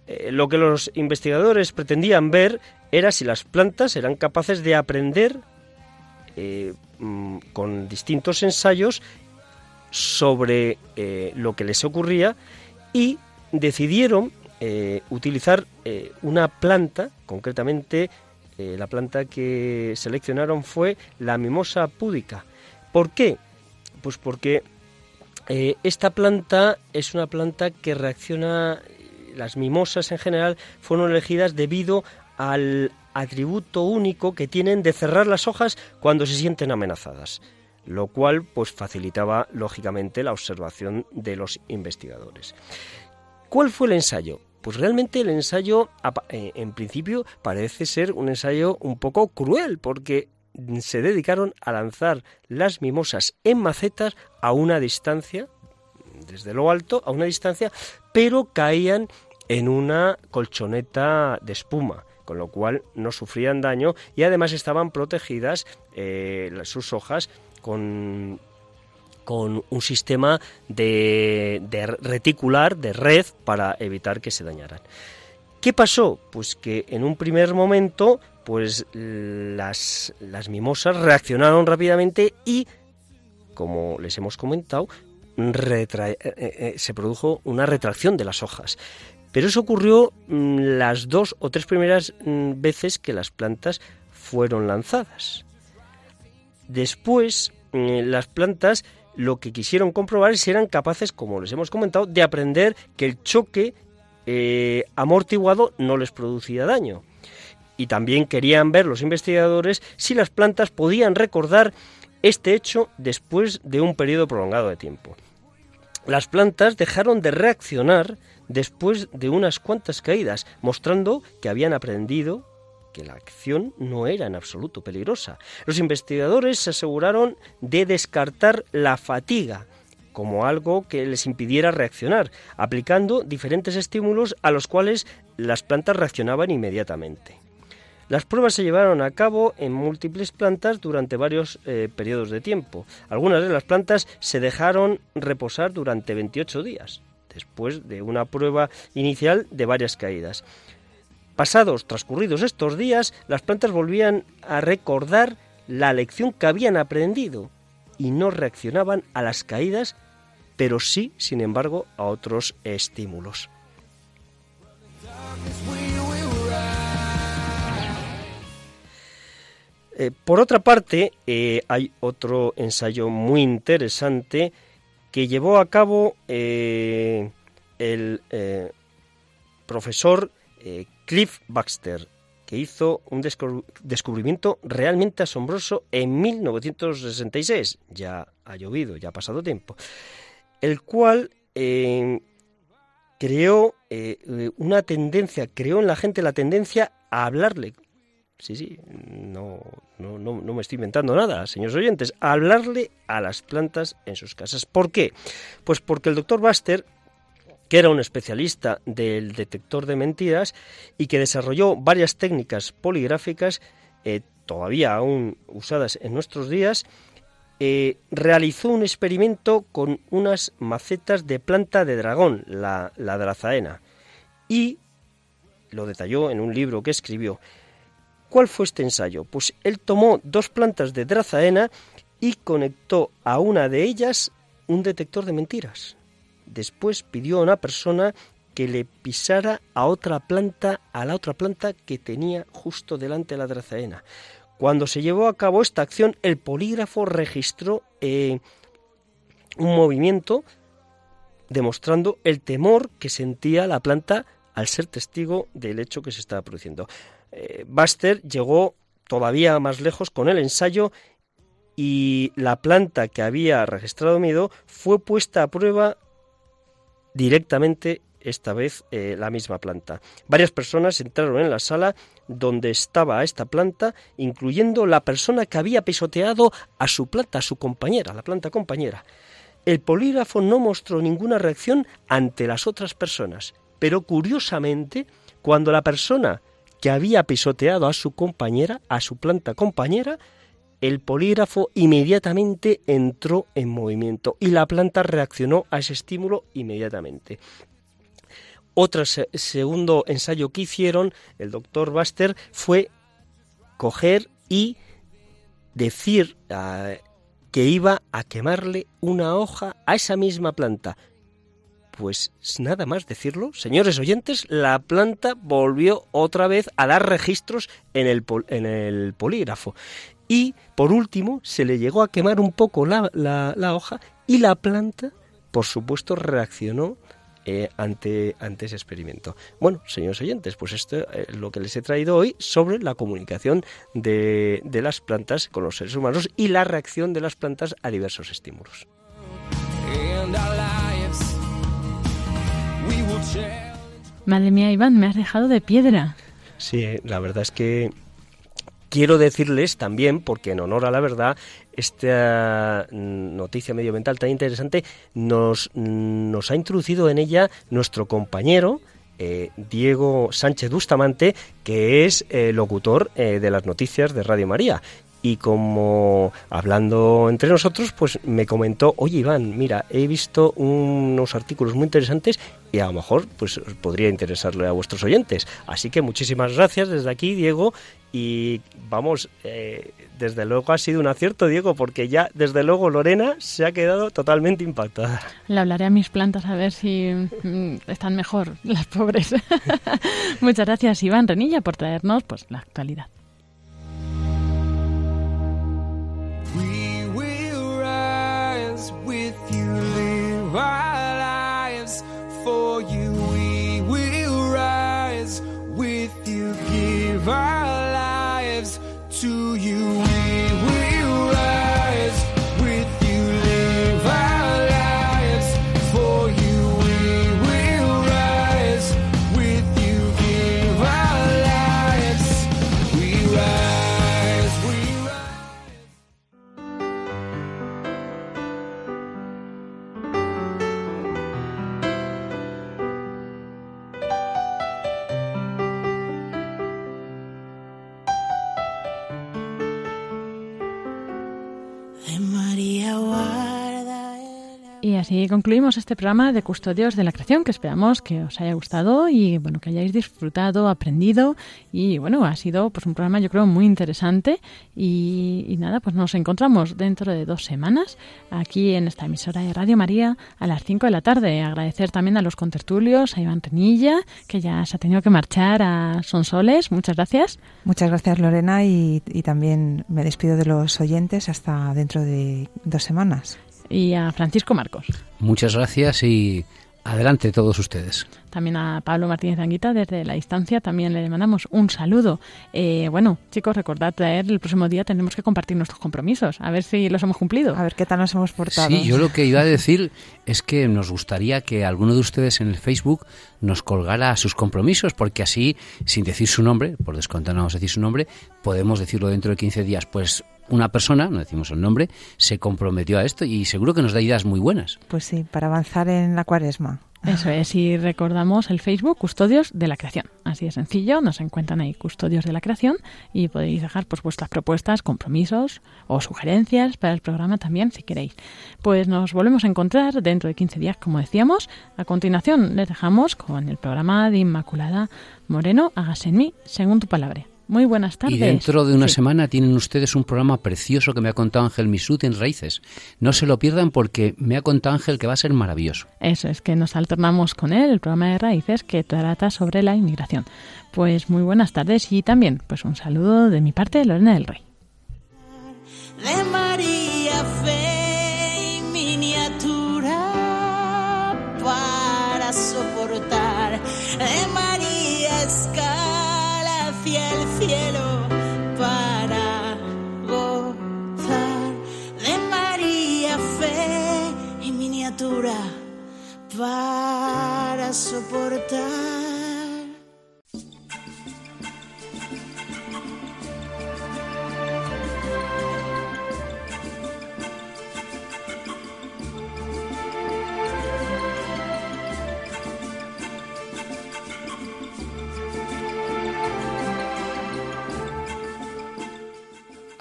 Eh, lo que los investigadores pretendían ver era si las plantas eran capaces de aprender eh, mm, con distintos ensayos sobre eh, lo que les ocurría y decidieron eh, utilizar eh, una planta, concretamente la planta que seleccionaron fue la mimosa púdica. ¿Por qué? Pues porque esta planta es una planta que reacciona, las mimosas en general fueron elegidas debido al atributo único que tienen de cerrar las hojas cuando se sienten amenazadas, lo cual pues facilitaba lógicamente la observación de los investigadores. ¿Cuál fue el ensayo? Pues realmente el ensayo, eh, en principio, parece ser un ensayo un poco cruel, porque se dedicaron a lanzar las mimosas en macetas a una distancia, desde lo alto, a una distancia, pero caían en una colchoneta de espuma, con lo cual no sufrían daño y además estaban protegidas eh, sus hojas con con un sistema de, de reticular, de red, para evitar que se dañaran. ¿Qué pasó? Pues que en un primer momento, pues las, las mimosas reaccionaron rápidamente y, como les hemos comentado, retra- eh, eh, se produjo una retracción de las hojas. Pero eso ocurrió mm, las dos o tres primeras mm, veces que las plantas fueron lanzadas. Después, eh, las plantas lo que quisieron comprobar es si eran capaces, como les hemos comentado, de aprender que el choque eh, amortiguado no les producía daño. Y también querían ver los investigadores si las plantas podían recordar este hecho después de un periodo prolongado de tiempo. Las plantas dejaron de reaccionar después de unas cuantas caídas, mostrando que habían aprendido que la acción no era en absoluto peligrosa. Los investigadores se aseguraron de descartar la fatiga como algo que les impidiera reaccionar, aplicando diferentes estímulos a los cuales las plantas reaccionaban inmediatamente. Las pruebas se llevaron a cabo en múltiples plantas durante varios eh, periodos de tiempo. Algunas de las plantas se dejaron reposar durante 28 días, después de una prueba inicial de varias caídas. Pasados, transcurridos estos días, las plantas volvían a recordar la lección que habían aprendido y no reaccionaban a las caídas, pero sí, sin embargo, a otros estímulos. Eh, por otra parte, eh, hay otro ensayo muy interesante que llevó a cabo eh, el profesor Cliff Baxter, que hizo un descubri- descubrimiento realmente asombroso en 1966. Ya ha llovido, ya ha pasado tiempo. El cual eh, creó eh, una tendencia, creó en la gente la tendencia a hablarle. Sí, sí, no, no, no, no me estoy inventando nada, señores oyentes, a hablarle a las plantas en sus casas. ¿Por qué? Pues porque el doctor Buster que era un especialista del detector de mentiras y que desarrolló varias técnicas poligráficas eh, todavía aún usadas en nuestros días, eh, realizó un experimento con unas macetas de planta de dragón, la, la drazaena, y lo detalló en un libro que escribió. ¿Cuál fue este ensayo? Pues él tomó dos plantas de drazaena y conectó a una de ellas un detector de mentiras. Después pidió a una persona que le pisara a otra planta, a la otra planta que tenía justo delante de la drazaena. Cuando se llevó a cabo esta acción, el polígrafo registró eh, un movimiento demostrando el temor que sentía la planta al ser testigo del hecho que se estaba produciendo. Eh, Buster llegó todavía más lejos con el ensayo y la planta que había registrado miedo fue puesta a prueba directamente esta vez eh, la misma planta. Varias personas entraron en la sala donde estaba esta planta, incluyendo la persona que había pisoteado a su planta, a su compañera, la planta compañera. El polígrafo no mostró ninguna reacción ante las otras personas, pero curiosamente, cuando la persona que había pisoteado a su compañera, a su planta compañera, el polígrafo inmediatamente entró en movimiento y la planta reaccionó a ese estímulo inmediatamente. Otro se- segundo ensayo que hicieron el doctor Buster fue coger y decir ah, que iba a quemarle una hoja a esa misma planta. Pues nada más decirlo, señores oyentes, la planta volvió otra vez a dar registros en el polígrafo. Y por último, se le llegó a quemar un poco la, la- la hoja y la planta, por supuesto, reaccionó eh, ante, ante ese experimento. Bueno, señores oyentes, pues esto es lo que les he traído hoy sobre la comunicación de, de las plantas con los seres humanos y la reacción de las plantas a diversos estímulos. Madre mía, Iván, me has dejado de piedra. Sí, la verdad es que quiero decirles también, porque en honor a la verdad, esta noticia medioambiental tan interesante nos, nos ha introducido en ella nuestro compañero. eh, Diego Sánchez Bustamante, que es eh, locutor eh, de las noticias de Radio María. Y como hablando entre nosotros, pues me comentó, oye Iván, mira, he visto unos artículos muy interesantes y a lo mejor pues podría interesarle a vuestros oyentes. Así que muchísimas gracias desde aquí, Diego. Y vamos, eh, desde luego ha sido un acierto, Diego, porque ya desde luego Lorena se ha quedado totalmente impactada. Le hablaré a mis plantas a ver si mm, están mejor las pobres. Muchas gracias, Iván Renilla, por traernos pues la actualidad. Our lives for you. We will rise with you, give our concluimos este programa de Custodios de la Creación, que esperamos que os haya gustado y bueno, que hayáis disfrutado, aprendido y bueno, ha sido pues un programa yo creo muy interesante y, y nada, pues nos encontramos dentro de dos semanas aquí en esta emisora de Radio María a las 5 de la tarde. Agradecer también a los contertulios, a Iván Renilla, que ya se ha tenido que marchar a Sonsoles. Muchas gracias. Muchas gracias Lorena y, y también me despido de los oyentes hasta dentro de dos semanas. Y a Francisco Marcos. Muchas gracias y Adelante todos ustedes. También a Pablo Martínez Anguita desde la distancia también le mandamos un saludo. Eh, bueno, chicos, recordad traer el próximo día tendremos que compartir nuestros compromisos, a ver si los hemos cumplido. A ver qué tal nos hemos portado. Sí, yo lo que iba a decir es que nos gustaría que alguno de ustedes en el Facebook nos colgara sus compromisos, porque así, sin decir su nombre, por descontar no vamos a decir su nombre, podemos decirlo dentro de 15 días. Pues una persona, no decimos el nombre, se comprometió a esto y seguro que nos da ideas muy buenas. Pues sí, para avanzar en la cuaresma. Eso es, y recordamos el Facebook Custodios de la Creación. Así de sencillo, nos encuentran ahí Custodios de la Creación y podéis dejar pues vuestras propuestas, compromisos o sugerencias para el programa también si queréis. Pues nos volvemos a encontrar dentro de 15 días, como decíamos. A continuación les dejamos con el programa de Inmaculada Moreno, hágase en mí según tu palabra. Muy buenas tardes. Y dentro de una Sí. semana tienen ustedes un programa precioso que me ha contado Ángel Misut en Raíces. No se lo pierdan porque me ha contado Ángel que va a ser maravilloso. Eso es que nos alternamos con él, el programa de raíces que trata sobre la inmigración. Pues muy buenas tardes y también pues un saludo de mi parte, Lorena del Rey. de María Fe en miniatura para soportar de María escala hacia el cielo para gozar de María Fe en miniatura para soportar